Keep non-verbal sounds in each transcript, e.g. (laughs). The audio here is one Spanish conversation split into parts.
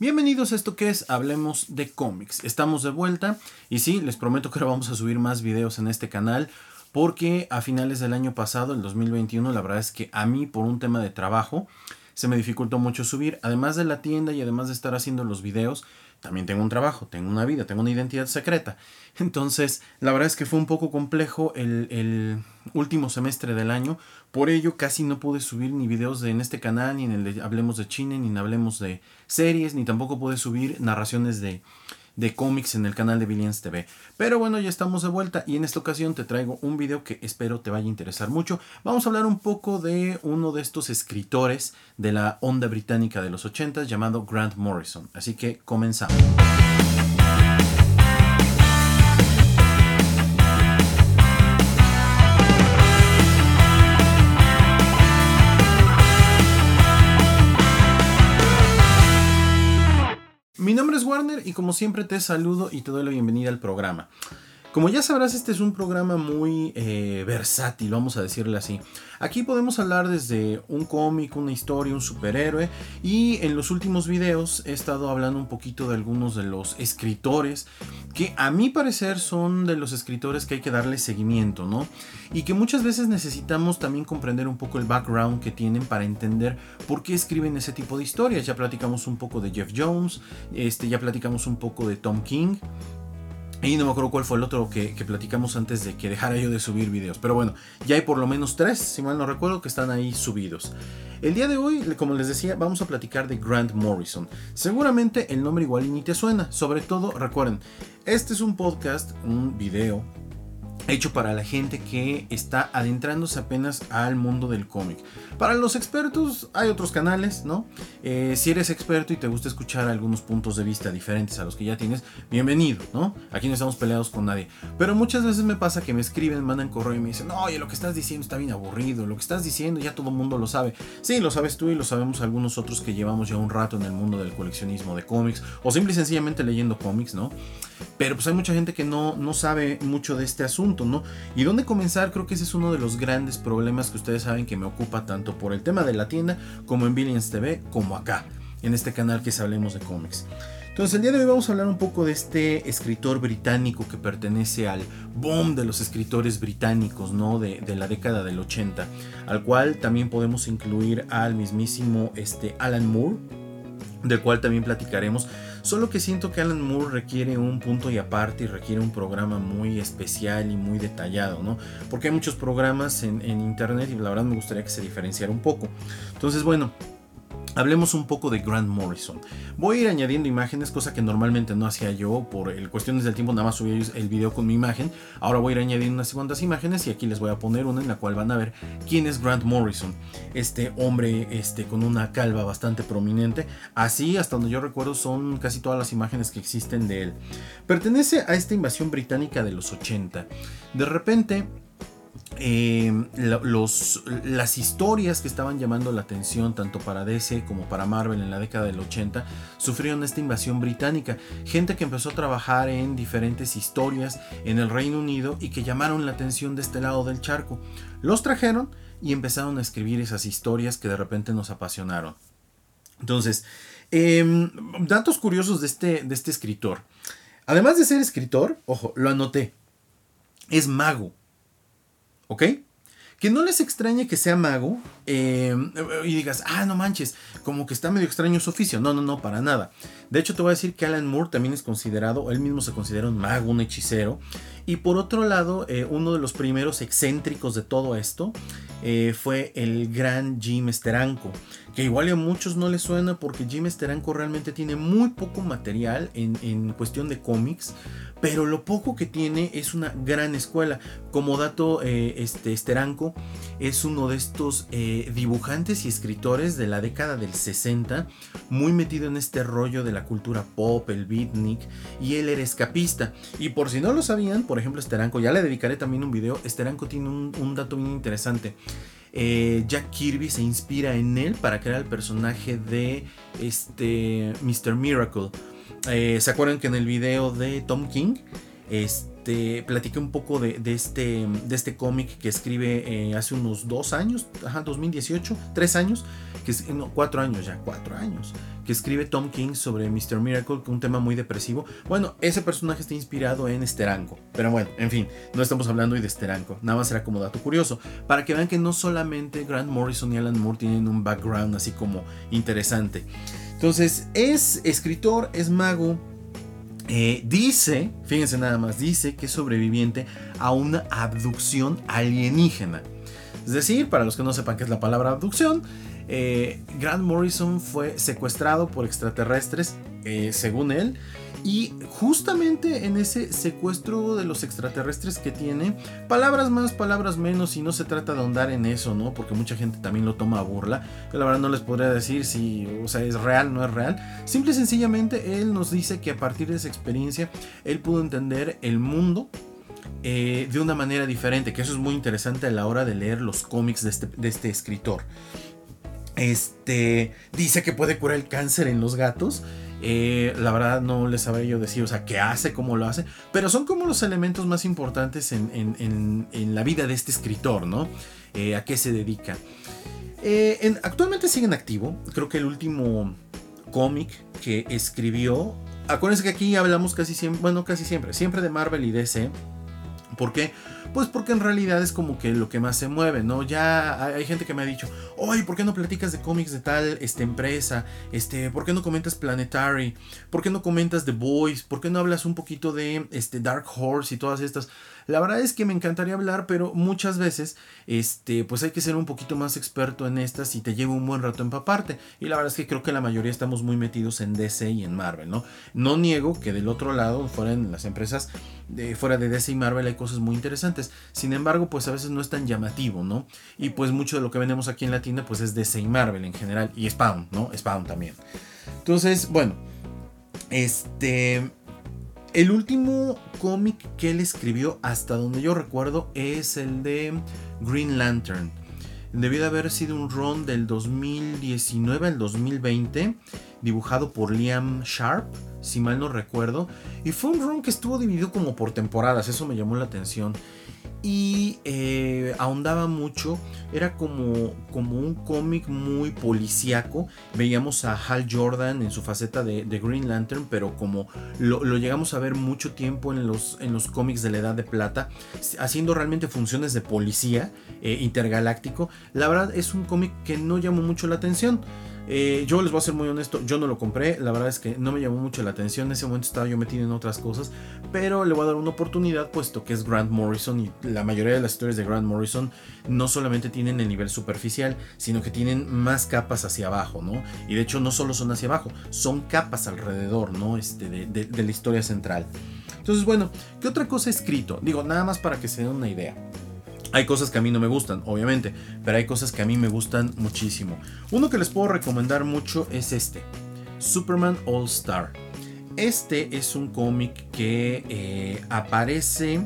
Bienvenidos a esto que es Hablemos de cómics. Estamos de vuelta y sí, les prometo que ahora vamos a subir más videos en este canal porque a finales del año pasado, el 2021, la verdad es que a mí por un tema de trabajo se me dificultó mucho subir, además de la tienda y además de estar haciendo los videos, también tengo un trabajo, tengo una vida, tengo una identidad secreta. (laughs) Entonces, la verdad es que fue un poco complejo el, último semestre del año. Por ello, casi no pude subir ni videos de, en este canal, ni en el de Hablemos de China, ni en Hablemos de series, ni tampoco pude subir narraciones de, de cómics en el canal de Billions TV. Pero bueno, ya estamos de vuelta y en esta ocasión te traigo un video que espero te vaya a interesar mucho. Vamos a hablar un poco de uno de estos escritores de la onda británica de los 80 llamado Grant Morrison. Así que comenzamos. Warner y como siempre te saludo y te doy la bienvenida al programa. Como ya sabrás, este es un programa muy eh, versátil, vamos a decirle así. Aquí podemos hablar desde un cómic, una historia, un superhéroe y en los últimos videos he estado hablando un poquito de algunos de los escritores que a mi parecer son de los escritores que hay que darle seguimiento, ¿no? Y que muchas veces necesitamos también comprender un poco el background que tienen para entender por qué escriben ese tipo de historias. Ya platicamos un poco de Jeff Jones, este, ya platicamos un poco de Tom King. Y no me acuerdo cuál fue el otro que, platicamos antes de que dejara yo de subir videos. Pero bueno, ya hay por lo menos tres, si mal no recuerdo, que están ahí subidos. El día de hoy, como les decía, vamos a platicar de Grant Morrison. Seguramente el nombre igual ni te suena. Sobre todo, recuerden, este es un podcast, un video hecho para la gente que está adentrándose apenas al mundo del cómic. Para los expertos hay otros canales, ¿no? Eh, si eres experto y te gusta escuchar algunos puntos de vista diferentes a los que ya tienes, bienvenido, ¿no? Aquí no estamos peleados con nadie. Pero muchas veces me pasa que me escriben, mandan correo y me dicen, oye, lo que estás diciendo está bien aburrido, lo que estás diciendo ya todo el mundo lo sabe. Sí, lo sabes tú y lo sabemos algunos otros que llevamos ya un rato en el mundo del coleccionismo de cómics o simple y sencillamente leyendo cómics, ¿no? Pero pues hay mucha gente que no, no sabe mucho de este asunto, Y dónde comenzar, creo que ese es uno de los grandes problemas que ustedes saben que me ocupa tanto por el tema de la tienda como en Billions TV, como acá, en este canal que es Hablemos de Cómics. Entonces el día de hoy vamos a hablar un poco de este escritor británico que pertenece al boom de los escritores británicos, ¿no? De, de, la década del 80, al cual también podemos incluir al mismísimo este, Alan Moore, del cual también platicaremos. Solo que siento que Alan Moore requiere un punto y aparte y requiere un programa muy especial y muy detallado, ¿no? Porque hay muchos programas en, en internet y la verdad me gustaría que se diferenciara un poco. Entonces, bueno, Hablemos un poco de Grant Morrison. Voy a ir añadiendo imágenes, cosa que normalmente no hacía yo por el cuestiones del tiempo, nada más subí el video con mi imagen. Ahora voy a ir añadiendo unas cuantas imágenes y aquí les voy a poner una en la cual van a ver quién es Grant Morrison. Este hombre este, con una calva bastante prominente. Así, hasta donde yo recuerdo, son casi todas las imágenes que existen de él. Pertenece a esta invasión británica de los 80. De repente Em, las historias que estaban llamando la atención tanto para DC como para Marvel en la década del 80 sufrieron esta invasión británica. Gente que empezó a trabajar en diferentes historias en el Reino Unido y que llamaron la atención de este lado del charco. Los trajeron y empezaron a escribir esas historias que de repente nos apasionaron. Entonces, em, datos curiosos de este, de este escritor. Además de ser escritor, ojo, lo anoté, es mago. ¿Ok? Que no les extrañe que sea mago eh, y digas, ah, no manches, como que está medio extraño su oficio. No, no, no, para nada. De hecho, te voy a decir que Alan Moore también es considerado, él mismo se considera un mago, un hechicero. Y por otro lado, eh, uno de los primeros excéntricos de todo esto eh, fue el gran Jim Steranko. Que igual a muchos no les suena porque Jim Steranko realmente tiene muy poco material en, en cuestión de cómics pero lo poco que tiene es una gran escuela. Como dato, eh, este Esteranco es uno de estos eh, dibujantes y escritores de la década del 60, muy metido en este rollo de la cultura pop, el beatnik, y él era escapista. Y por si no lo sabían, por ejemplo, Esteranco, ya le dedicaré también un video, Esteranco tiene un, dato bien interesante. Eh, Jack Kirby se inspira en él para crear el personaje de este Mr. Miracle. Eh, ¿Se acuerdan que en el video de Tom King? Este, este, platiqué un poco de, este, este cómic que escribe eh, hace unos dos años, ajá, 2018, tres años, que es, cuatro años ya, cuatro años, que escribe Tom King sobre Mr. Miracle, un tema muy depresivo. Bueno, ese personaje está inspirado en Steranko, pero bueno, en fin, no estamos hablando hoy de Steranko, nada más era como dato curioso, para que vean que no solamente Grant Morrison y Alan Moore tienen un background así como interesante. Entonces, es escritor, es mago, eh, dice, fíjense nada más, dice que es sobreviviente a una abducción alienígena. Es decir, para los que no sepan qué es la palabra abducción, eh, Grant Morrison fue secuestrado por extraterrestres, eh, según él, y justamente en ese secuestro de los extraterrestres que tiene, palabras más, palabras menos, y no se trata de ahondar en eso, ¿no? Porque mucha gente también lo toma a burla. La verdad no les podría decir si, o sea, es real, no es real. Simple y sencillamente él nos dice que a partir de esa experiencia, él pudo entender el mundo eh, de una manera diferente, que eso es muy interesante a la hora de leer los cómics de este, de este escritor. Este dice que puede curar el cáncer en los gatos. Eh, la verdad no les sabría yo decir, o sea, qué hace, cómo lo hace, pero son como los elementos más importantes en, la vida de este escritor, ¿no? Eh, a qué se dedica. Eh, actualmente sigue en activo, creo que el último cómic que escribió, acuérdense que aquí hablamos casi siempre, bueno, casi siempre, siempre de Marvel y DC. ¿Por qué? Pues porque en realidad es como que lo que más se mueve, ¿no? Ya hay gente que me ha dicho, oye, ¿por qué no platicas de cómics de tal este, empresa? Este, ¿Por qué no comentas Planetary? ¿Por qué no comentas The Boys? ¿Por qué no hablas un poquito de este, Dark Horse y todas estas? La verdad es que me encantaría hablar, pero muchas veces, este, pues hay que ser un poquito más experto en estas y te lleva un buen rato empaparte. Y la verdad es que creo que la mayoría estamos muy metidos en DC y en Marvel, ¿no? No niego que del otro lado, fuera en las empresas, de, fuera de DC y Marvel hay cosas muy interesantes. Sin embargo, pues a veces no es tan llamativo, ¿no? Y pues mucho de lo que vendemos aquí en la tienda, pues es DC y Marvel en general. Y Spawn, ¿no? Spawn también. Entonces, bueno. Este. El último cómic que él escribió, hasta donde yo recuerdo, es el de Green Lantern. Debió de haber sido un run del 2019 al 2020, dibujado por Liam Sharp, si mal no recuerdo. Y fue un run que estuvo dividido como por temporadas, eso me llamó la atención y eh, ahondaba mucho. Era como, como un cómic muy policíaco. Veíamos a Hal Jordan en su faceta de, Green Lantern, pero como lo, llegamos a ver mucho tiempo en los, en los cómics de la Edad de Plata, haciendo realmente funciones de policía eh, intergaláctico. La verdad es un cómic que no llamó mucho la atención. Eh, yo les voy a ser muy honesto, yo no lo compré, la verdad es que no me llamó mucho la atención, en ese momento estaba yo metido en otras cosas, pero le voy a dar una oportunidad puesto que es Grant Morrison y la mayoría de las historias de Grant Morrison no solamente tienen el nivel superficial, sino que tienen más capas hacia abajo, ¿no? Y de hecho no solo son hacia abajo, son capas alrededor, ¿no? Este, de, de la historia central. Entonces, bueno, ¿qué otra cosa he escrito? Digo, nada más para que se den una idea. Hay cosas que a mí no me gustan, obviamente, pero hay cosas que a mí me gustan muchísimo. Uno que les puedo recomendar mucho es este, Superman All Star. Este es un cómic que eh, aparece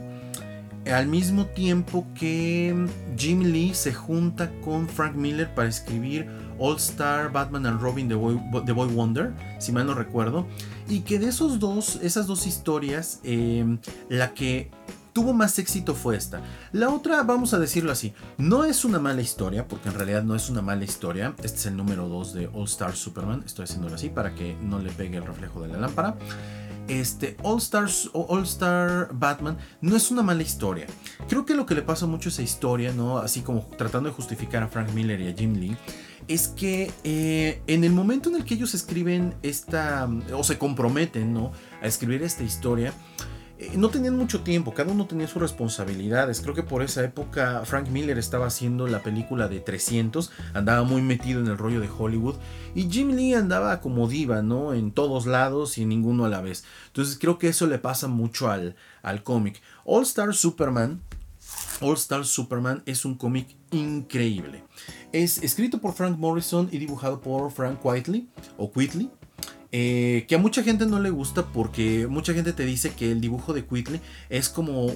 al mismo tiempo que Jim Lee se junta con Frank Miller para escribir All Star Batman and Robin The Boy, Wonder, si mal no recuerdo, y que de esos dos, esas dos historias, eh, la que tuvo más éxito fue esta. La otra, vamos a decirlo así, no es una mala historia, porque en realidad no es una mala historia. Este es el número 2 de All Star Superman. Estoy haciéndolo así para que no le pegue el reflejo de la lámpara. Este All Stars All Star Batman no es una mala historia. Creo que lo que le pasa mucho a esa historia, ¿no? Así como tratando de justificar a Frank Miller y a Jim Lee, es que eh, en el momento en el que ellos escriben esta, o se comprometen, ¿no? A escribir esta historia, eh, no tenían mucho tiempo, cada uno tenía sus responsabilidades. Creo que por esa época Frank Miller estaba haciendo la película de 300, andaba muy metido en el rollo de Hollywood y Jim Lee andaba como diva, ¿no? En todos lados y en ninguno a la vez. Entonces creo que eso le pasa mucho al, al cómic. All Star Superman, All Star Superman es un cómic increíble. Es escrito por Frank Morrison y dibujado por Frank Whiteley o. Eh, que a mucha gente no le gusta porque mucha gente te dice que el dibujo de Quickly es como,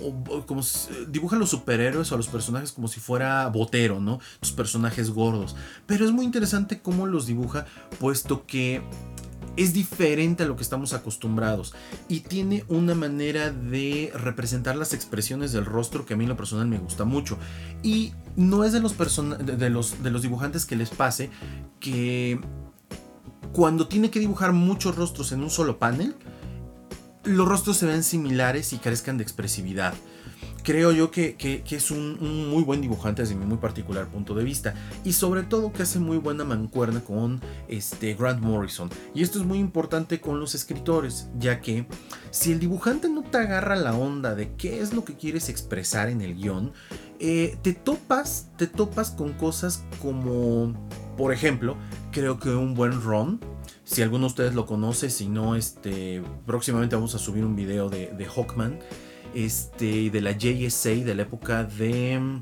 dibuja a los superhéroes o a los personajes como si fuera botero, ¿no? Los personajes gordos. Pero es muy interesante cómo los dibuja, puesto que es diferente a lo que estamos acostumbrados y tiene una manera de representar las expresiones del rostro que a mí en lo personal me gusta mucho. Y no es de los dibujantes que les pase que cuando tiene que dibujar muchos rostros en un solo panel, los rostros se ven similares y carezcan de expresividad creo yo que, es un, muy buen dibujante desde mi muy particular punto de vista. Y sobre todo que hace muy buena mancuerna con este Grant Morrison. Y esto es muy importante con los escritores, ya que si el dibujante no te agarra la onda de qué es lo que quieres expresar en el guion, eh, te topas, te topas con cosas como, por ejemplo, creo que un buen Ron si alguno de ustedes lo conoce, si no, este, próximamente vamos a subir un video de, de Hawkman este, de la JSA de la época de mm,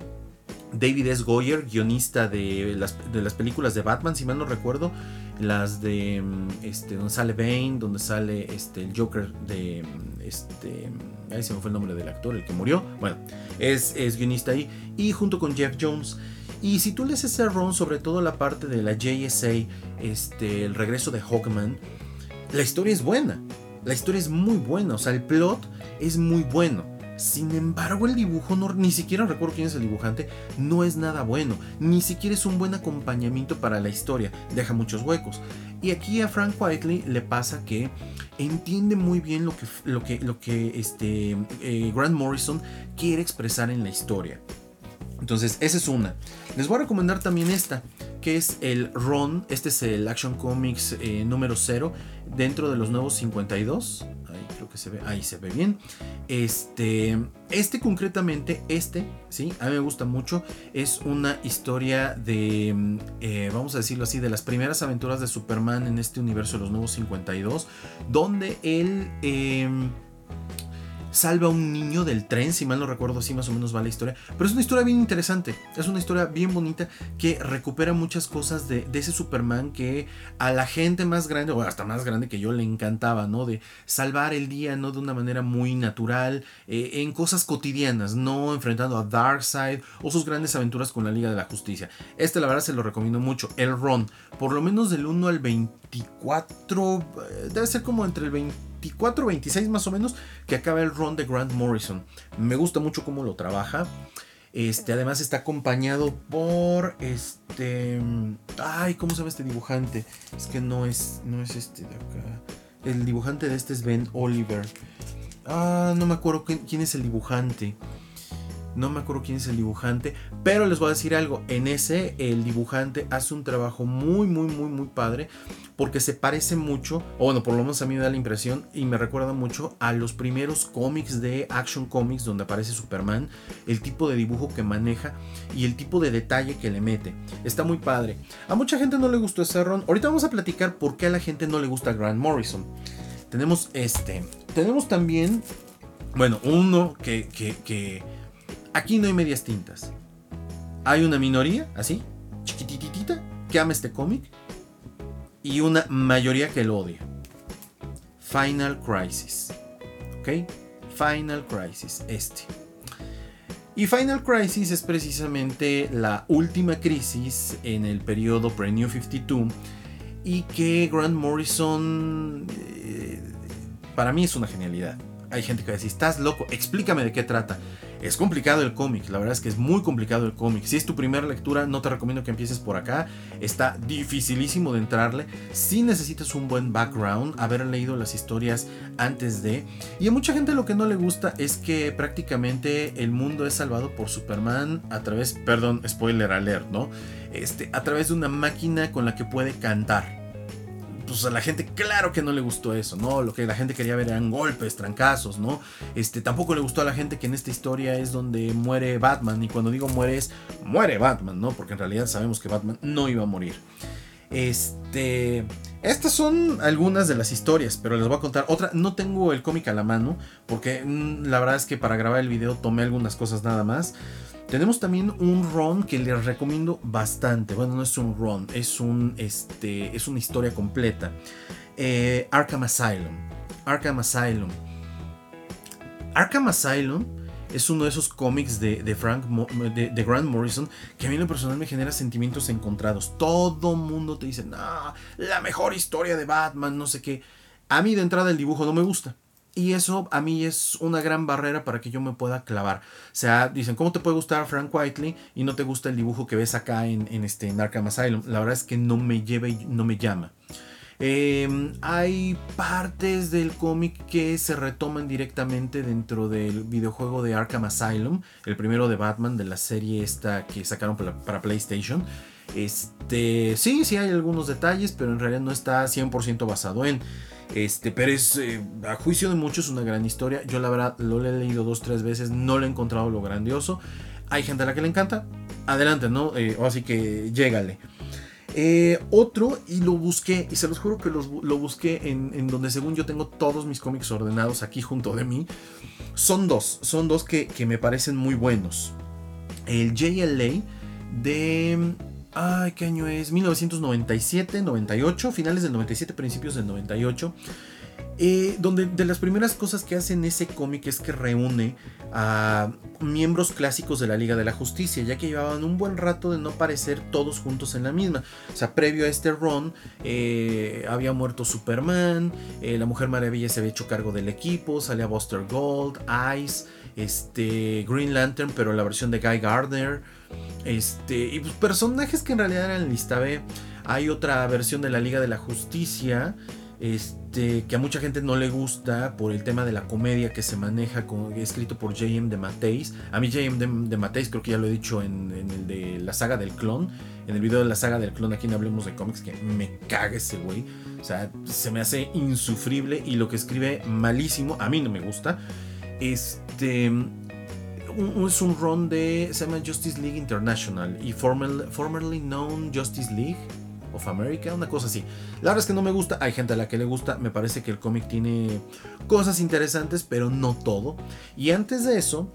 David S. Goyer, guionista de las, de las películas de Batman, si mal no recuerdo, las de mm, este, donde sale Bane, donde sale este, el Joker de mm, este, ahí se me fue el nombre del actor, el que murió, bueno, es, es guionista ahí, y junto con Jeff Jones. Y si tú lees ese ron, sobre todo la parte de la JSA, este, el regreso de Hawkman, la historia es buena. La historia es muy buena, o sea, el plot es muy bueno. Sin embargo, el dibujo, ni siquiera recuerdo quién es el dibujante, no es nada bueno. Ni siquiera es un buen acompañamiento para la historia. Deja muchos huecos. Y aquí a Frank Whiteley le pasa que entiende muy bien lo que, lo que, lo que este, eh, Grant Morrison quiere expresar en la historia. Entonces, esa es una. Les voy a recomendar también esta, que es el Ron. Este es el Action Comics eh, número 0 dentro de los nuevos 52 creo que se ve, ahí se ve bien. Este, este concretamente, este, sí, a mí me gusta mucho. Es una historia de, mm, eh, vamos a decirlo así, de las primeras aventuras de Superman en este universo de los nuevos 52, donde él... Em, salva a un niño del tren, si mal no recuerdo, así más o menos va la historia. Pero es una historia bien interesante, es una historia bien bonita que recupera muchas cosas de, ese Superman que a la gente más grande, o hasta más grande que yo, le encantaba, ¿no? De salvar el día, ¿no? De una manera muy natural, eh, en cosas cotidianas, no enfrentando a Darkseid o sus grandes aventuras con la Liga de la Justicia. Este, la verdad, se lo recomiendo mucho. El Ron, por lo menos del 1 al 24, eh, debe ser como entre el 20 24, 26 más o menos, que acaba el run de Grant Morrison. Me gusta mucho cómo lo trabaja. Este, además está acompañado por este. Ay, ¿cómo se llama este dibujante? Es que no es. No es este de acá. El dibujante de este es Ben Oliver. Ah, no me acuerdo quién es el dibujante. No me acuerdo quién es el dibujante. Pero les voy a decir algo. En ese, el dibujante hace un trabajo muy, muy, muy, muy padre porque se parece mucho, o bueno, por lo menos a mí me da la impresión y me recuerda mucho a los primeros cómics de Action Comics donde aparece Superman, el tipo de dibujo que maneja y el tipo de detalle que le mete. Está muy padre. A mucha gente no le gustó ese ron. Ahorita vamos a platicar por qué a la gente no le gusta Grant Morrison. Tenemos este. Tenemos también, bueno, uno que, que, aquí no hay medias tintas. Hay una minoría, así, chiquititita, que ama este cómic y una mayoría que lo odia. Final Crisis. ¿Ok? Final Crisis, este. Y Final Crisis es precisamente la última crisis en el periodo pre-New 52 y que Grant Morrison eh, para mí es una genialidad. Hay gente que va a decir, estás loco, explícame de qué trata. Es complicado el cómic, la verdad es que es muy complicado el cómic. Si es tu primera lectura, no te recomiendo que empieces por acá. Está dificilísimo de entrarle. Si necesitas un buen background, haber leído las historias antes de. Y a mucha gente lo que no le gusta es que prácticamente el mundo es salvado por Superman a través, perdón, spoiler alert, ¿no? Este, a través de una máquina con la que puede cantar pues a la gente claro que no le gustó eso, ¿no? Lo que la gente quería ver eran golpes, trancazos, ¿no? Este, tampoco le gustó a la gente que en esta historia es donde muere Batman, y cuando digo muere es muere Batman, ¿no? Porque en realidad sabemos que Batman no iba a morir. Este, estas son algunas de las historias, pero les voy a contar otra. No tengo el cómic a la mano, porque mm, la verdad es que para grabar el video tomé algunas cosas nada más. Tenemos también un run que les recomiendo bastante. Bueno, no es un run, es, un, este, es una historia completa. Eh, Arkham Asylum. Arkham Asylum. Arkham Asylum es uno de esos cómics de, Frank de, Grant Morrison que a mí en lo personal me genera sentimientos encontrados. Todo mundo te dice, no, la mejor historia de Batman, no sé qué. A mí de entrada el dibujo no me gusta. Y eso a mí es una gran barrera para que yo me pueda clavar. O sea, dicen, ¿cómo te puede gustar Frank Whiteley y no te gusta el dibujo que ves acá en, este, Arkham Asylum? La verdad es que no me lleva y no me llama. Em, hay partes del cómic que se retoman directamente dentro del videojuego de Arkham Asylum, el primero de Batman de la serie esta que sacaron para, PlayStation. Este, sí, sí hay algunos detalles, pero en realidad no está 100% basado en. Este, pero es, eh, a juicio de muchos, una gran historia. Yo la verdad lo he leído dos, tres veces, no le he encontrado lo grandioso. Hay gente a la que le encanta. Adelante, ¿no? Eh, así que llégale. Eh, otro, y lo busqué, y se los juro que lo busqué en, donde según yo tengo todos mis cómics ordenados aquí junto de mí. Son dos, son dos que, que me parecen muy buenos. El JLA de... Ay, ¿qué año es? 1997, 98, finales del 97, principios del 98. Eh, donde de las primeras cosas que hace en ese cómic es que reúne a miembros clásicos de la Liga de la Justicia, ya que llevaban un buen rato de no aparecer todos juntos en la misma. O sea, previo a este run, eh, había muerto Superman, eh, la Mujer Maravilla se había hecho cargo del equipo, salía Buster Gold, Ice, este, Green Lantern, pero la versión de Guy Gardner, este, y pues, personajes que en realidad eran lista B. Hay otra versión de la Liga de la Justicia este, que a mucha gente no le gusta por el tema de la comedia que se maneja, escrito por J.M. de Mateis. A mí J.M. de, Mateis creo que ya lo he dicho en, el de la saga del clon, en el video de la saga del clon, aquí no Hablemos de Cómics, que me caga ese güey. O sea, se me hace insufrible y lo que escribe malísimo, a mí no me gusta. Este es un run de se llama Justice League International y formerly known Justice League of America, una cosa así. La verdad es que no me gusta, hay gente a la que le gusta, me parece que el cómic tiene cosas interesantes, pero no todo. Y antes de eso,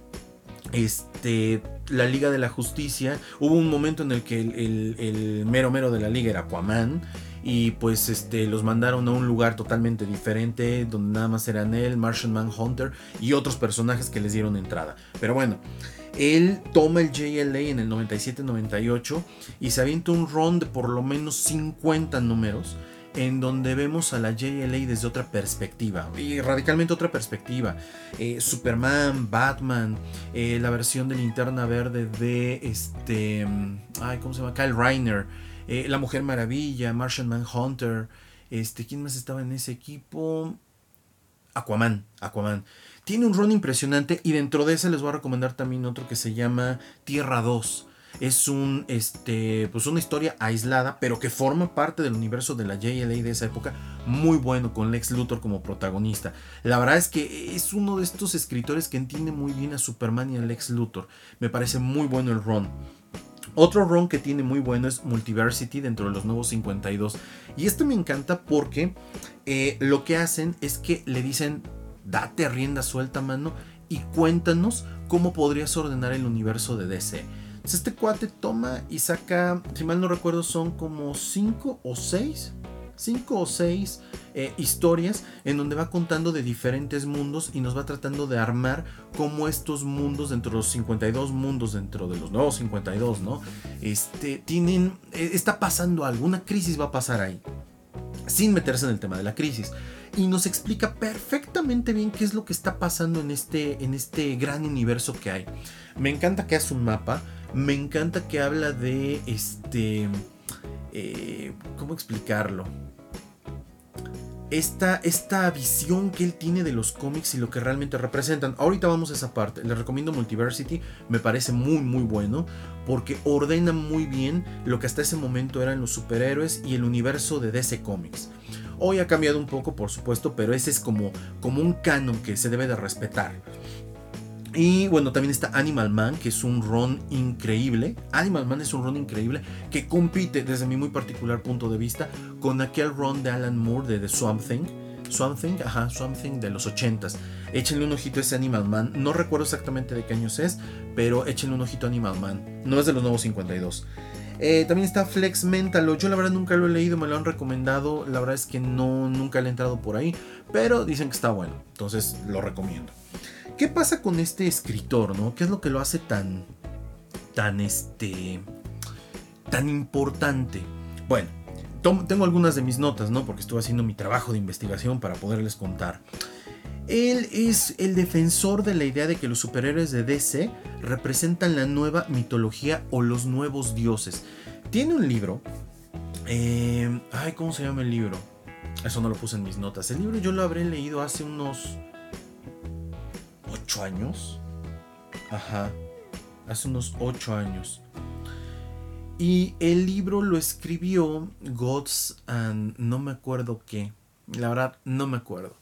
este, la Liga de la Justicia, hubo un momento en el que el, mero mero de la liga era Aquaman. Y pues este, los mandaron a un lugar totalmente diferente, donde nada más eran él, Martian Manhunter y otros personajes que les dieron entrada. Pero bueno, él toma el JLA en el 97-98 y se avienta un run de por lo menos 50 números en donde vemos a la JLA desde otra perspectiva, y radicalmente otra perspectiva. Eh, Superman, Batman, eh, la versión de linterna verde de este. Ay, ¿cómo se llama? Kyle Reiner, eh, La Mujer Maravilla, Martian Manhunter. Este, ¿Quién más estaba en ese equipo? Aquaman, Aquaman. Tiene un run impresionante y dentro de ese les voy a recomendar también otro que se llama Tierra 2. Es un, este, pues una historia aislada, pero que forma parte del universo de la JLA de esa época. Muy bueno, con Lex Luthor como protagonista. La verdad es que es uno de estos escritores que entiende muy bien a Superman y a Lex Luthor. Me parece muy bueno el run. Otro run que tiene muy bueno es Multiversity dentro de los nuevos 52. Y esto me encanta porque eh, lo que hacen es que le dicen date rienda suelta, mano, y cuéntanos cómo podrías ordenar el universo de DC. Entonces este cuate toma y saca, si mal no recuerdo, son como 5 o 6, 5 o 6 eh, historias en donde va contando de diferentes mundos y nos va tratando de armar cómo estos mundos dentro de los 52 mundos dentro de los nuevos 52, ¿no? Este, tienen, eh, está pasando algo, una crisis va a pasar ahí, sin meterse en el tema de la crisis y nos explica perfectamente bien qué es lo que está pasando en este, en este gran universo que hay. Me encanta que hace un mapa, me encanta que habla de este... Eh, ¿Cómo explicarlo? Esta, esta, visión que él tiene de los cómics y lo que realmente representan. Ahorita vamos a esa parte. Les recomiendo Multiversity. Me parece muy muy bueno. Porque ordena muy bien lo que hasta ese momento eran los superhéroes y el universo de DC Comics. Hoy ha cambiado un poco, por supuesto, pero ese es como, como un canon que se debe de respetar. Y bueno, también está Animal Man, que es un ron increíble. Animal Man es un ron increíble que compite, desde mi muy particular punto de vista, con aquel ron de Alan Moore de The Swamp Thing. Swamp Thing, ajá, Swamp Thing de los 80s. Échenle un ojito a ese Animal Man. No recuerdo exactamente de qué años es, pero échenle un ojito a Animal Man. No es de los nuevos 52. Eh, también está Flex Mentalo. Yo la verdad nunca lo he leído, me lo han recomendado. La verdad es que no, nunca le he entrado por ahí. Pero dicen que está bueno. Entonces lo recomiendo. ¿Qué pasa con este escritor, no? ¿Qué es lo que lo hace tan, tan, este, tan importante? Bueno, tengo algunas de mis notas, ¿no? Porque estuve haciendo mi trabajo de investigación para poderles contar. Él es el defensor de la idea de que los superhéroes de DC representan la nueva mitología o los nuevos dioses. Tiene un libro. Eh, ay, ¿cómo se llama el libro? Eso no lo puse en mis notas. El libro yo lo habré leído hace unos 8 años. Ajá. Hace unos 8 años. Y el libro lo escribió Gods no me acuerdo qué. La verdad, no me acuerdo.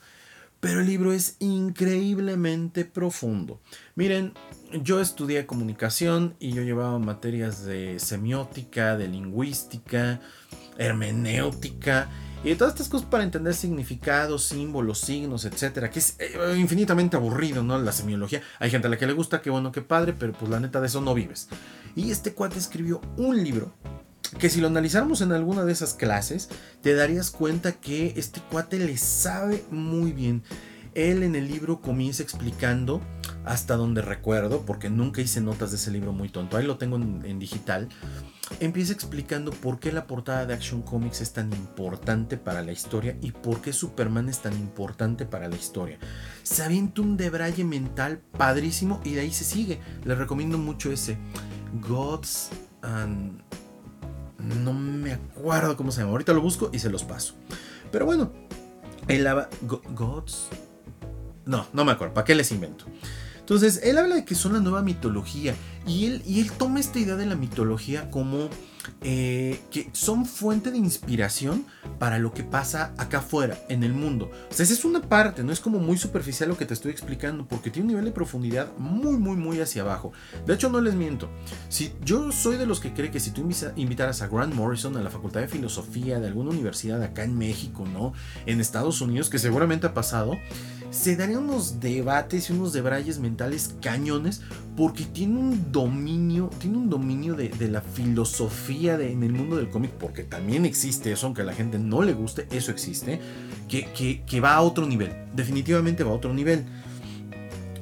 Pero el libro es increíblemente profundo. Miren, yo estudié comunicación y yo llevaba materias de semiótica, de lingüística, hermenéutica y todas estas cosas para entender significados, símbolos, signos, etcétera, que es eh, infinitamente aburrido, ¿no? La semiología. Hay gente a la que le gusta, qué bueno, qué padre, pero pues la neta de eso no vives. Y este cuate escribió un libro que si lo analizáramos en alguna de esas clases, te darías cuenta que este cuate le sabe muy bien. Él en el libro comienza explicando hasta donde recuerdo, porque nunca hice notas de ese libro muy tonto, ahí lo tengo en, digital, empieza explicando por qué la portada de Action Comics es tan importante para la historia y por qué Superman es tan importante para la historia. Se un debraye mental padrísimo y de ahí se sigue. Les recomiendo mucho ese Gods and... No me acuerdo cómo se llama, ahorita lo busco y se los paso. Pero bueno, el Gods... No, no me acuerdo, ¿para qué les invento? Entonces, él habla de que son la nueva mitología y él, y él toma esta idea de la mitología como eh, que son fuente de inspiración para lo que pasa acá afuera, en el mundo. O sea, esa es una parte, no es como muy superficial lo que te estoy explicando, porque tiene un nivel de profundidad muy, muy, muy hacia abajo. De hecho, no les miento. Si yo soy de los que cree que si tú invitaras a Grant Morrison a la Facultad de Filosofía de alguna universidad acá en México, ¿no? En Estados Unidos, que seguramente ha pasado, se darían unos debates y unos debrayes mentales cañones porque tiene un dominio, tiene un dominio de, la filosofía de, en el mundo del cómic, porque también existe eso, aunque a la gente no le guste, eso existe, que, que va a otro nivel, definitivamente va a otro nivel.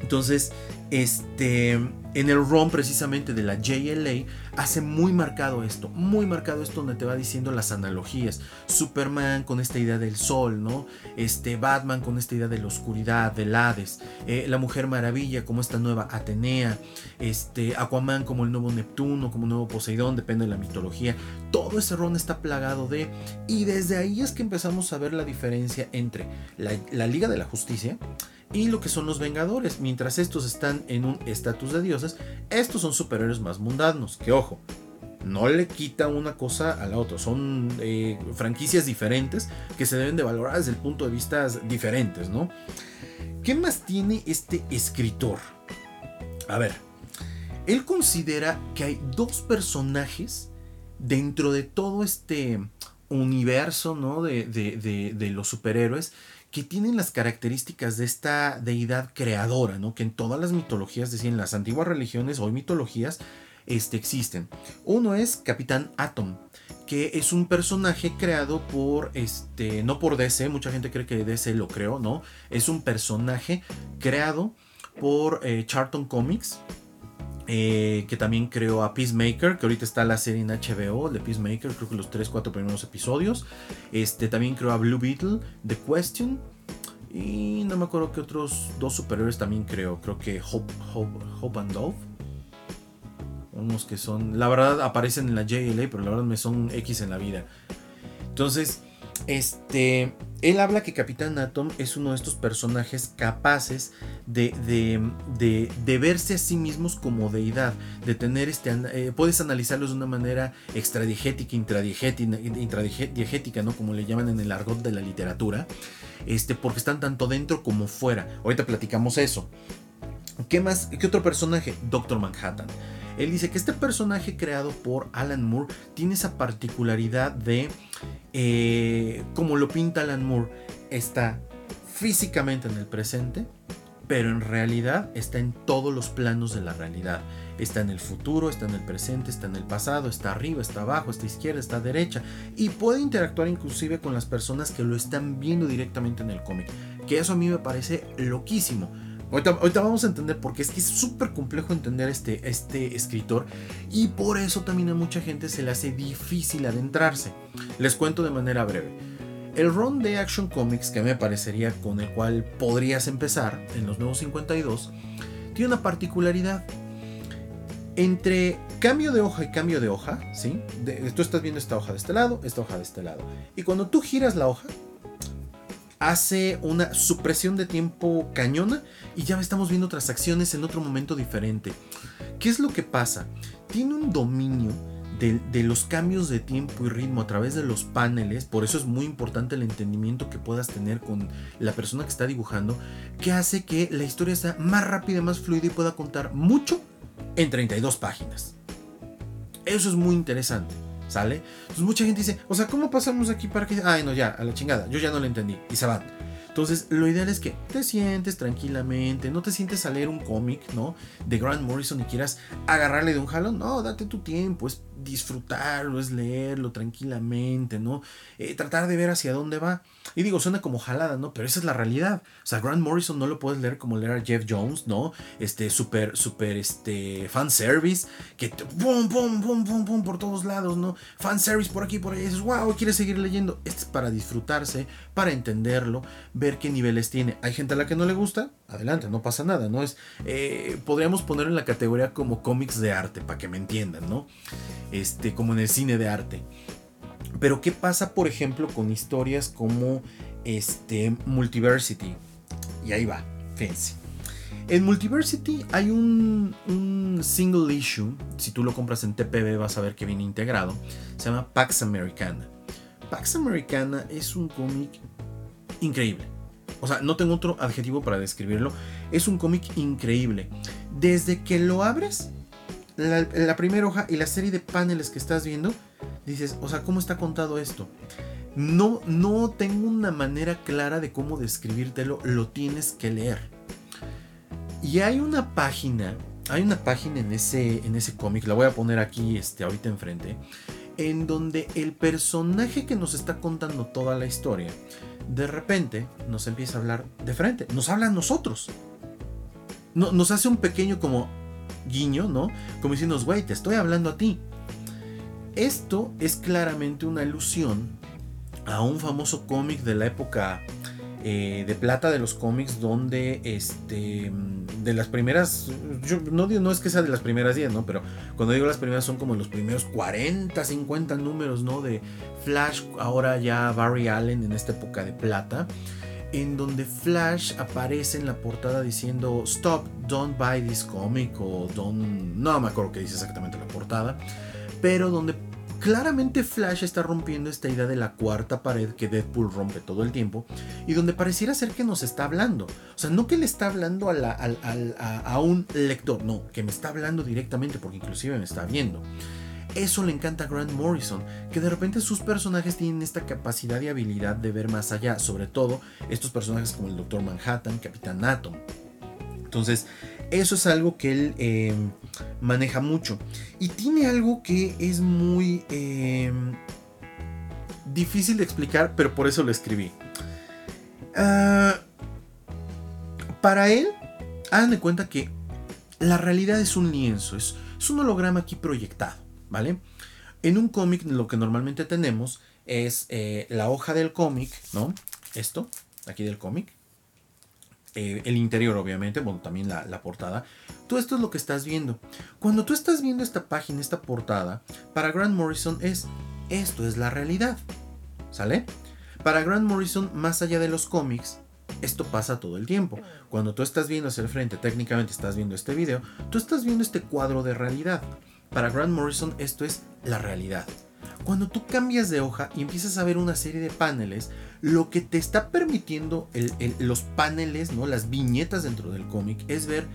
Entonces, este, en el ROM precisamente de la JLA hace muy marcado esto, muy marcado esto donde te va diciendo las analogías. Superman con esta idea del sol, ¿no? Este Batman con esta idea de la oscuridad, del Hades, eh, la Mujer Maravilla como esta nueva Atenea, este Aquaman como el nuevo Neptuno, como el nuevo Poseidón, depende de la mitología. Todo ese ROM está plagado de y desde ahí es que empezamos a ver la diferencia entre la Liga de la Justicia y lo que son los Vengadores. Mientras estos están en un estatus de dioses, estos son superhéroes más mundanos. Que ojo, no le quita una cosa a la otra. Son eh, franquicias diferentes que se deben de valorar desde el punto de vista diferentes, ¿no? ¿Qué más tiene este escritor? A ver, él considera que hay dos personajes dentro de todo este universo, ¿no? De, de los superhéroes que tienen las características de esta deidad creadora, ¿no? Que en todas las mitologías, decían las antiguas religiones, hoy mitologías, este, existen. Uno es Capitán Atom, que es un personaje creado por, este, no por DC, mucha gente cree que DC lo creó, ¿no? Es un personaje creado por eh, Charlton Comics, eh, que también creó a Peacemaker, que ahorita está la serie en HBO de Peacemaker, creo que los 3-4 primeros episodios. Este, también creó a Blue Beetle, The Question. Y no me acuerdo que otros dos superiores también creo. Creo que Hope, Hope, and Dove. Unos que son, la verdad aparecen en la JLA, pero la verdad me son X en la vida. Entonces, este, él habla que Capitán Atom es uno de estos personajes capaces de, verse a sí mismos como deidad, de tener este, eh, puedes analizarlos de una manera extradiegética, intradiegética, ¿no? Como le llaman en el argot de la literatura, este, porque están tanto dentro como fuera. Ahorita platicamos eso. ¿Qué más? ¿Qué otro personaje? Doctor Manhattan. Él dice que este personaje creado por Alan Moore tiene esa particularidad de, eh, como lo pinta Alan Moore, está físicamente en el presente, pero en realidad está en todos los planos de la realidad. Está en el futuro, está en el presente, está en el pasado, está arriba, está abajo, está izquierda, está derecha. Y puede interactuar inclusive con las personas que lo están viendo directamente en el cómic. Que eso a mí me parece loquísimo. Ahorita, vamos a entender porque es que es súper complejo entender este, este escritor y por eso también a mucha gente se le hace difícil adentrarse. Les cuento de manera breve. El run de Action Comics, que me parecería con el cual podrías empezar en los nuevos 52, tiene una particularidad. Entre cambio de hoja y cambio de hoja, ¿sí? tú estás viendo esta hoja de este lado, esta hoja de este lado. Y cuando tú giras la hoja, hace una supresión de tiempo cañona y ya estamos viendo otras acciones en otro momento diferente. ¿Qué es lo que pasa? Tiene un dominio de, los cambios de tiempo y ritmo a través de los paneles, por eso es muy importante el entendimiento que puedas tener con la persona que está dibujando, que hace que la historia sea más rápida, más fluida y pueda contar mucho en 32 páginas. Eso es muy interesante. ¿Sale? Entonces mucha gente dice, o sea, ¿cómo pasamos aquí para que... Ay, no, ya, a la chingada, yo ya no lo entendí. Y se van. Entonces, lo ideal es que te sientes tranquilamente, no te sientes a leer un cómic, ¿no? De Grant Morrison y quieras agarrarle de un jalón. No, date tu tiempo, es disfrutarlo, es leerlo tranquilamente, ¿no? Eh, tratar de ver hacia dónde va. Y digo, suena como jalada, ¿no? Pero esa es la realidad. O sea, Grant Morrison no lo puedes leer como leer a Jeff Jones, ¿no? Este, súper, súper, este, fanservice, que pum, pum, pum, pum, pum, por todos lados, ¿no? Fanservice por aquí, por. Y dices, wow, quieres seguir leyendo. Este es para disfrutarse, para entenderlo, ver qué niveles tiene. Hay gente a la que no le gusta, adelante, no pasa nada, ¿no? Es, eh, podríamos ponerlo en la categoría como cómics de arte, para que me entiendan, ¿no? Este, como en el cine de arte. Pero ¿qué pasa, por ejemplo, con historias como este, Multiversity? Y ahí va, fíjense. En Multiversity hay un, un, single issue, si tú lo compras en TPB vas a ver que viene integrado, se llama Pax Americana. Pax Americana es un cómic increíble. O sea, no tengo otro adjetivo para describirlo. Es un cómic increíble. Desde que lo abres, la, primera hoja y la serie de paneles que estás viendo, dices, o sea, ¿cómo está contado esto? No, no tengo una manera clara de cómo describírtelo, lo tienes que leer. Y hay una página, hay una página en ese, en ese cómic, la voy a poner aquí este, ahorita enfrente, en donde el personaje que nos está contando toda la historia, de repente nos empieza a hablar de frente, nos habla a nosotros. No, nos hace un pequeño como guiño, ¿no? Como diciendo, güey, te estoy hablando a ti. Esto es claramente una alusión a un famoso cómic de la época eh, de plata de los cómics donde este de las primeras yo no no es que sea de las primeras 10 no pero cuando digo las primeras son como los primeros 40 50 números no de Flash ahora ya Barry Allen en esta época de plata en donde Flash aparece en la portada diciendo Stop, don't buy this comic o don't... No me acuerdo qué dice exactamente la portada, pero donde claramente Flash está rompiendo esta idea de la cuarta pared que Deadpool rompe todo el tiempo y donde pareciera ser que nos está hablando. O sea, no que le está hablando a, un lector, no, que me está hablando directamente porque inclusive me está viendo. Eso le encanta a Grant Morrison, que de repente sus personajes tienen esta capacidad y habilidad de ver más allá, sobre todo estos personajes como el Doctor Manhattan, Capitán Atom. Entonces, eso es algo que él eh, maneja mucho. Y tiene algo que es muy eh, difícil de explicar, pero por eso lo escribí. Ah, para él, hagan de cuenta que la realidad es un lienzo, es un holograma aquí proyectado. ¿vale? En un cómic lo que normalmente tenemos es eh, la hoja del cómic, ¿no? Esto, aquí del cómic. Eh, el interior, obviamente, bueno, también la, la, portada. Todo esto es lo que estás viendo. Cuando tú estás viendo esta página, esta portada, para Grant Morrison es, esto es la realidad. ¿Sale? Para Grant Morrison, más allá de los cómics, esto pasa todo el tiempo. Cuando tú estás viendo hacia el frente, técnicamente estás viendo este video, tú estás viendo este cuadro de realidad. Para Grant Morrison esto es la realidad. Cuando tú cambias de hoja y empiezas a ver una serie de paneles, lo que te está permitiendo los paneles, ¿no? las viñetas dentro del cómic, es ver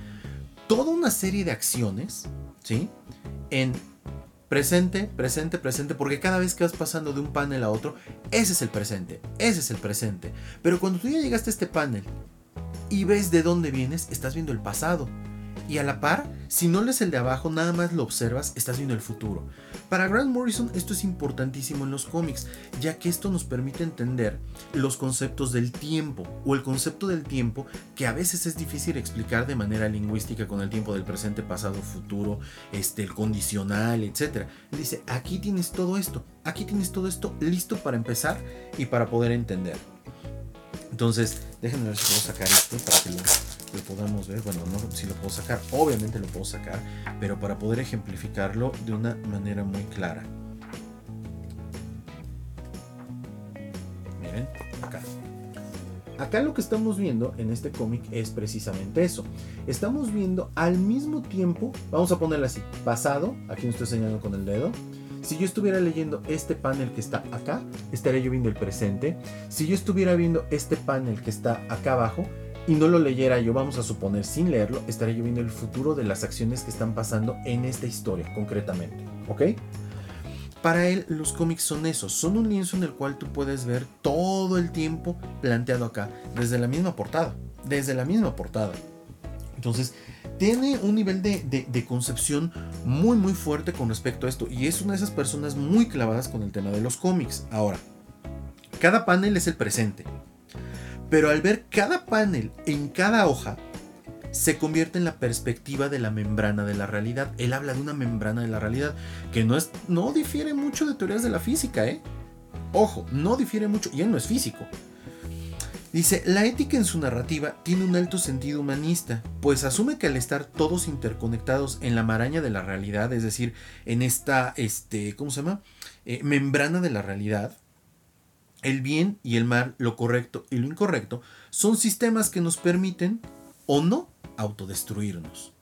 toda una serie de acciones, ¿sí? En presente, presente, presente, porque cada vez que vas pasando de un panel a otro, ese es el presente, ese es el presente. Pero cuando tú ya llegaste a este panel y ves de dónde vienes, estás viendo el pasado. Y a la par, si no lees el de abajo, nada más lo observas, estás viendo el futuro. Para Grant Morrison esto es importantísimo en los cómics, ya que esto nos permite entender los conceptos del tiempo o el concepto del tiempo que a veces es difícil explicar de manera lingüística con el tiempo del presente, pasado, futuro, este, el condicional, etc. dice, aquí tienes todo esto, aquí tienes todo esto listo para empezar y para poder entender. Entonces, déjenme ver si puedo sacar esto para que lo, podamos ver. Bueno, no si lo puedo sacar, obviamente lo puedo sacar, pero para poder ejemplificarlo de una manera muy clara. Miren, acá. Acá lo que estamos viendo en este cómic es precisamente eso. Estamos viendo al mismo tiempo, vamos a ponerlo así, pasado, aquí no estoy señalando con el dedo, si yo estuviera leyendo este panel que está acá, estaría yo viendo el presente. Si yo estuviera viendo este panel que está acá abajo y no lo leyera yo, vamos a suponer sin leerlo, estaría yo viendo el futuro de las acciones que están pasando en esta historia concretamente. ¿Ok? Para él los cómics son eso, son un lienzo en el cual tú puedes ver todo el tiempo planteado acá, desde la misma portada, desde la misma portada. Entonces, tiene un nivel de, concepción muy muy fuerte con respecto a esto y es una de esas personas muy clavadas con el tema de los cómics. Ahora, cada panel es el presente, pero al ver cada panel en cada hoja, se convierte en la perspectiva de la membrana de la realidad. Él habla de una membrana de la realidad que no, es, no difiere mucho de teorías de la física, ¿eh? Ojo, no difiere mucho y él no es físico. Dice, la ética en su narrativa tiene un alto sentido humanista, pues asume que al estar todos interconectados en la maraña de la realidad, es decir, en esta, este, ¿cómo se llama? Eh, membrana de la realidad, el bien y el mal, lo correcto y lo incorrecto, son sistemas que nos permiten o no autodestruirnos.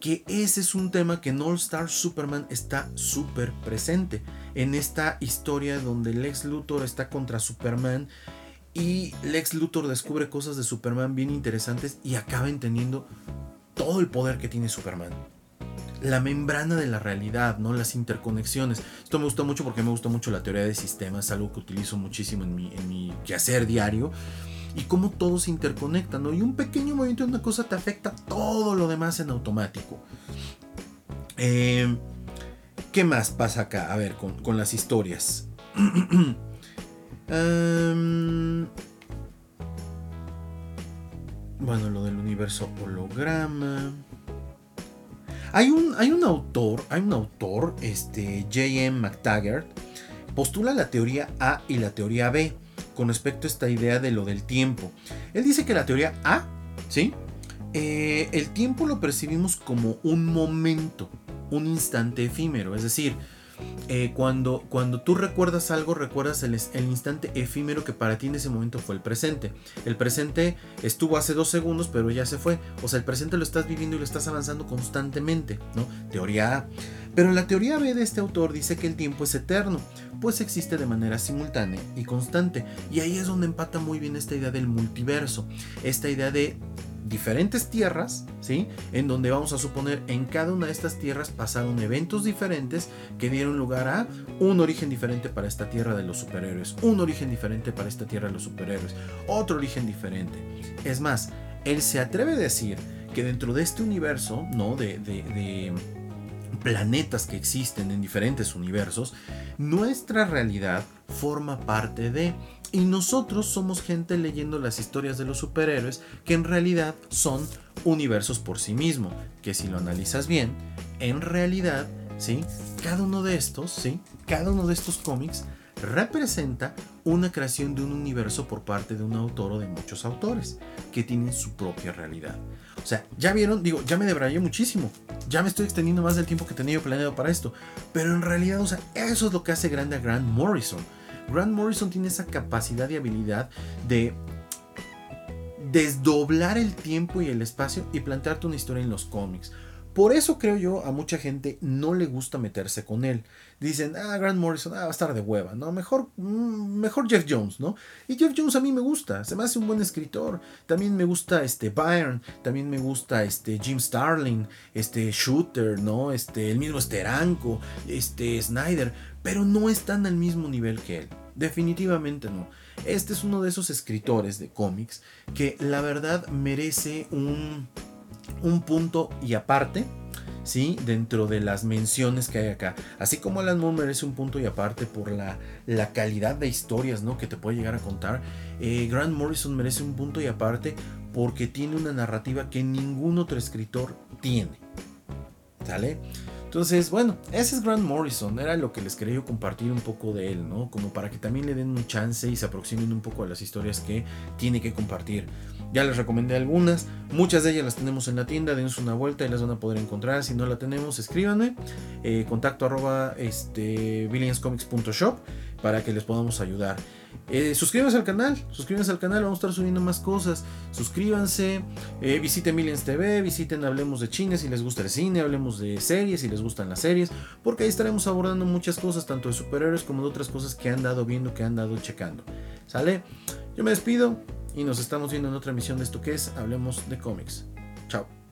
Que ese es un tema que en All Star Superman está súper presente. En esta historia donde Lex Luthor está contra Superman y Lex Luthor descubre cosas de Superman bien interesantes y acaba entendiendo todo el poder que tiene Superman. La membrana de la realidad, ¿no? Las interconexiones. Esto me gusta mucho porque me gusta mucho la teoría de sistemas, algo que utilizo muchísimo en mi, en mi quehacer diario. Y cómo todo se interconecta, ¿no? Y un pequeño movimiento de una cosa te afecta todo lo demás en automático. Eh, ¿Qué más pasa acá? A ver, con, con las historias. (clears throat) Em, bueno, lo del universo holograma. Hay un, hay un autor, hay un autor, este, J.M. McTaggart, postula la teoría A y la teoría B con respecto a esta idea de lo del tiempo. Él dice que la teoría A, ¿sí? Eh, el tiempo lo percibimos como un momento, un instante efímero, es decir, eh, cuando, cuando tú recuerdas algo, recuerdas el, instante efímero que para ti en ese momento fue el presente. El presente estuvo hace dos segundos, pero ya se fue. O sea, el presente lo estás viviendo y lo estás avanzando constantemente, ¿no? Teoría A. Pero la teoría B de este autor dice que el tiempo es eterno, pues existe de manera simultánea y constante. Y ahí es donde empata muy bien esta idea del multiverso, esta idea de diferentes tierras, ¿sí? En donde vamos a suponer en cada una de estas tierras pasaron eventos diferentes que dieron lugar a un origen diferente para esta tierra de los superhéroes, un origen diferente para esta tierra de los superhéroes, otro origen diferente. Es más, él se atreve a decir que dentro de este universo, ¿no? de, de planetas que existen en diferentes universos, nuestra realidad forma parte de y nosotros somos gente leyendo las historias de los superhéroes que en realidad son universos por sí mismo, que si lo analizas bien, en realidad, ¿sí? Cada uno de estos, ¿sí? Cada uno de estos cómics representa una creación de un universo por parte de un autor o de muchos autores que tienen su propia realidad. O sea, ya vieron, digo, ya me debrayé muchísimo, ya me estoy extendiendo más del tiempo que tenía planeado para esto, pero en realidad, o sea, eso es lo que hace grande a Grant Morrison Grant Morrison tiene esa capacidad y habilidad de desdoblar el tiempo y el espacio y plantearte una historia en los cómics. Por eso creo yo a mucha gente no le gusta meterse con él. Dicen, ah, Grant Morrison, ah, va a estar de hueva, ¿no? Mejor, mm, mejor Jeff Jones, ¿no? Y Jeff Jones a mí me gusta, se me hace un buen escritor. También me gusta este Byrne, también me gusta este Jim Starling, este Shooter, ¿no? Este, el mismo Steranko, este Snyder, pero no están al mismo nivel que él. Definitivamente no. Este es uno de esos escritores de cómics que la verdad merece un un punto y aparte. ¿sí? Dentro de las menciones que hay acá. Así como Alan Moore merece un punto y aparte por la, la calidad de historias ¿no? que te puede llegar a contar, eh, Grant Morrison merece un punto y aparte porque tiene una narrativa que ningún otro escritor tiene. ¿Sale? Entonces, bueno, ese es Grant Morrison, era lo que les quería yo compartir un poco de él, ¿no? Como para que también le den un chance y se aproximen un poco a las historias que tiene que compartir. Ya les recomendé algunas, muchas de ellas las tenemos en la tienda, dense una vuelta y las van a poder encontrar. Si no la tenemos, escríbanme, eh, contacto arroba este, para que les podamos ayudar. Eh, suscríbanse al canal, suscríbanse al canal, vamos a estar subiendo más cosas. Suscríbanse, eh, visiten Millions TV, visiten Hablemos de China si les gusta el cine, hablemos de series si les gustan las series, porque ahí estaremos abordando muchas cosas, tanto de superhéroes como de otras cosas que han dado viendo, que han dado checando. ¿Sale? Yo me despido y nos estamos viendo en otra emisión de esto que es Hablemos de cómics. Chao.